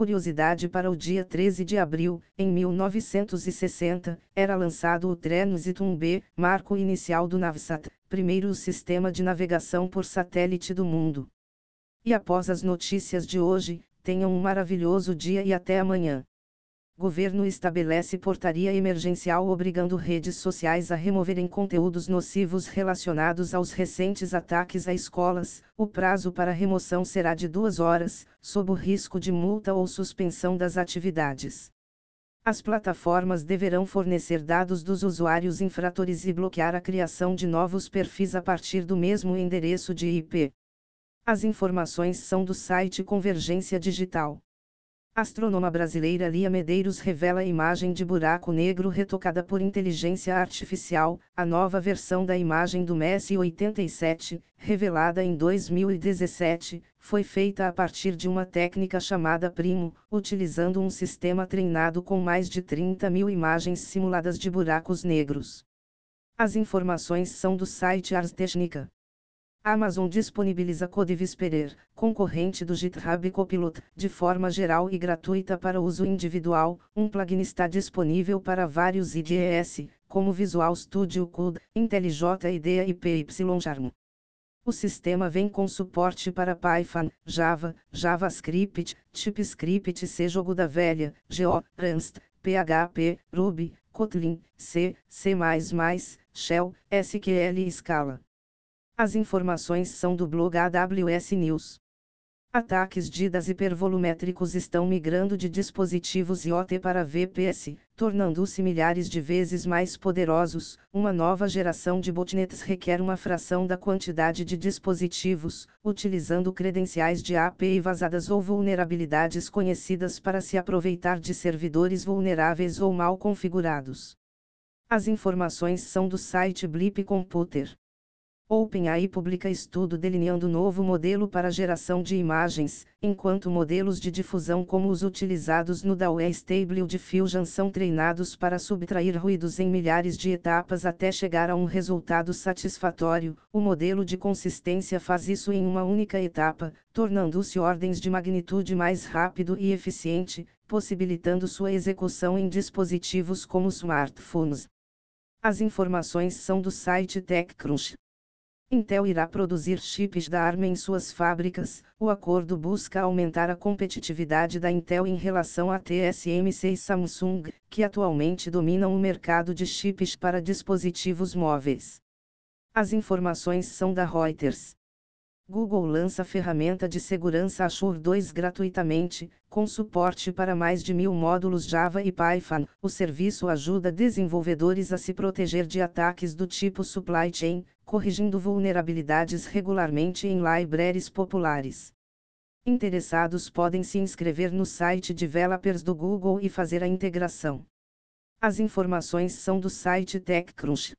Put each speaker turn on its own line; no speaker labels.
Curiosidade para o dia 13 de abril, em 1960, era lançado o Transitum B, marco inicial do Navsat, primeiro sistema de navegação por satélite do mundo. E após as notícias de hoje, tenham um maravilhoso dia e até amanhã. Governo estabelece portaria emergencial obrigando redes sociais a removerem conteúdos nocivos relacionados aos recentes ataques a escolas. O prazo para remoção será de duas horas, sob o risco de multa ou suspensão das atividades. As plataformas deverão fornecer dados dos usuários infratores e bloquear a criação de novos perfis a partir do mesmo endereço de IP. As informações são do site Convergência Digital. Astrônoma brasileira Lia Medeiros revela imagem de buraco negro retocada por inteligência artificial, a nova versão da imagem do MESI 87, revelada em 2017, foi feita a partir de uma técnica chamada Primo, utilizando um sistema treinado com mais de 30 mil imagens simuladas de buracos negros. As informações são do site Ars Technica. Amazon disponibiliza Code Whisperer, concorrente do GitHub Copilot, de forma geral e gratuita para uso individual. Um plugin está disponível para vários IDEs, como Visual Studio Code, IntelliJ IDEA e PyCharm. O sistema vem com suporte para Python, Java, JavaScript, TypeScript C jogo da velha, Go, Rust, PHP, Ruby, Kotlin, C, C++, Shell, SQL e Scala. As informações são do blog AWS News. Ataques de DAS hipervolumétricos estão migrando de dispositivos IoT para VPS, tornando-se milhares de vezes mais poderosos. Uma nova geração de botnets requer uma fração da quantidade de dispositivos, utilizando credenciais de API vazadas ou vulnerabilidades conhecidas para se aproveitar de servidores vulneráveis ou mal configurados. As informações são do site Blip Computer. OpenAI publica estudo delineando novo modelo para geração de imagens, enquanto modelos de difusão como os utilizados no DAW Stable Diffusion são treinados para subtrair ruídos em milhares de etapas até chegar a um resultado satisfatório. O modelo de consistência faz isso em uma única etapa, tornando-se ordens de magnitude mais rápido e eficiente, possibilitando sua execução em dispositivos como smartphones. As informações são do site TechCrunch. Intel irá produzir chips da ARM em suas fábricas. O acordo busca aumentar a competitividade da Intel em relação à TSMC e Samsung, que atualmente dominam o mercado de chips para dispositivos móveis. As informações são da Reuters. Google lança ferramenta de segurança Azure 2 gratuitamente, com suporte para mais de mil módulos Java e Python. O serviço ajuda desenvolvedores a se proteger de ataques do tipo supply chain, corrigindo vulnerabilidades regularmente em libraries populares. Interessados podem se inscrever no site Developers do Google e fazer a integração. As informações são do site TechCrunch.